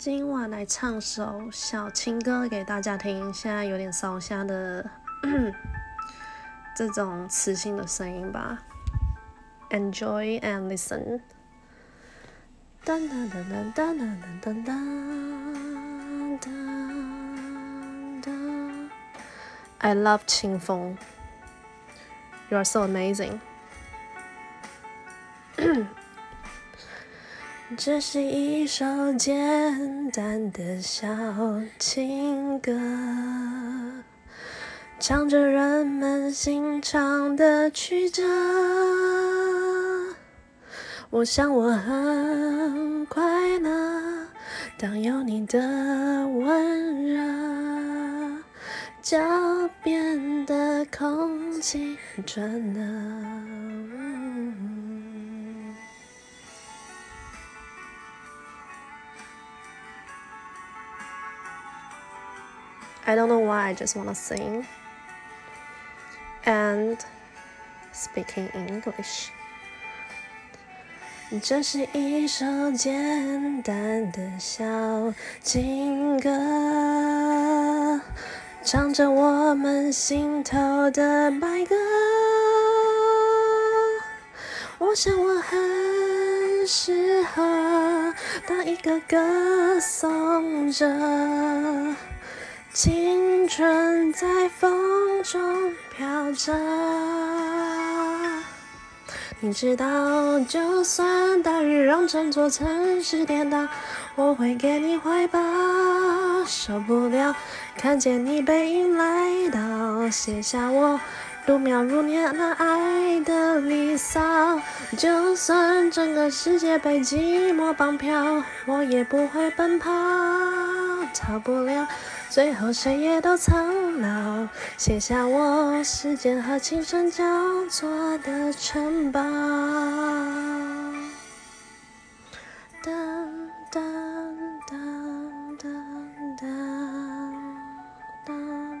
今晚来唱首小情歌给大家听。现在有点烧瞎的 这种磁性的声音吧。Enjoy and listen。噔噔噔噔噔噔噔噔噔噔。I love 清风。You are so amazing. 这是一首简单的小情歌，唱着人们心肠的曲折。我想我很快乐，当有你的温热，脚边的空气转了。I don't know why I just wanna sing and speaking English。这是一首简单的小情歌，唱着我们心头的白鸽。我想我很适合当一个歌颂者。青春在风中飘着，你知道，就算大雨让整座城市颠倒，我会给你怀抱。受不了看见你背影来到，写下我度秒如年那爱的离骚。就算整个世界被寂寞绑票，我也不会奔跑，逃不了。最后谁也都苍老，写下我时间和青春交错的城堡。噔噔噔噔噔噔。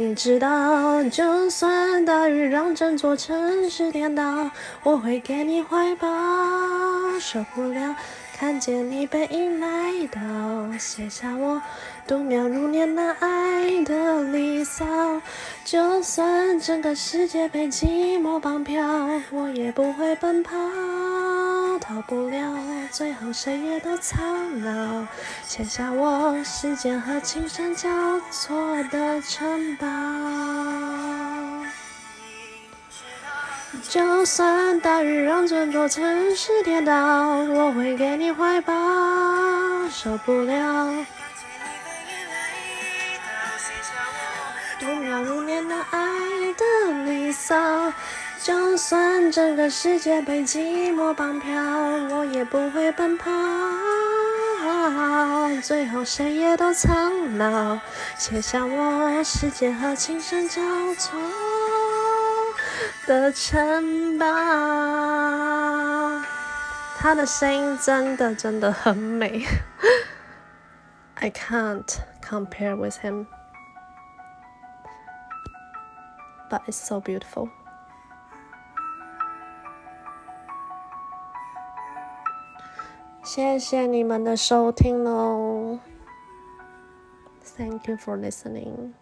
你知道，就算大雨让整座城市颠倒，我会给你怀抱。受不了看见你背影来到，写下我度秒如年那爱的离骚。就算整个世界被寂寞绑票，我也不会奔跑。逃不了，最后谁也都苍老，写下我时间和青春交错的城堡。就算大雨让整座城市跌倒，我会给你怀抱。受不了，度秒如年的爱的离骚。就算整个世界被寂寞绑票，我也不会奔跑。最后谁也都苍老，写下我时间和琴声交错的城堡。他的声音真的真的很美，I can't compare with him, but it's so beautiful. 谢谢你们的收听哦，Thank you for listening.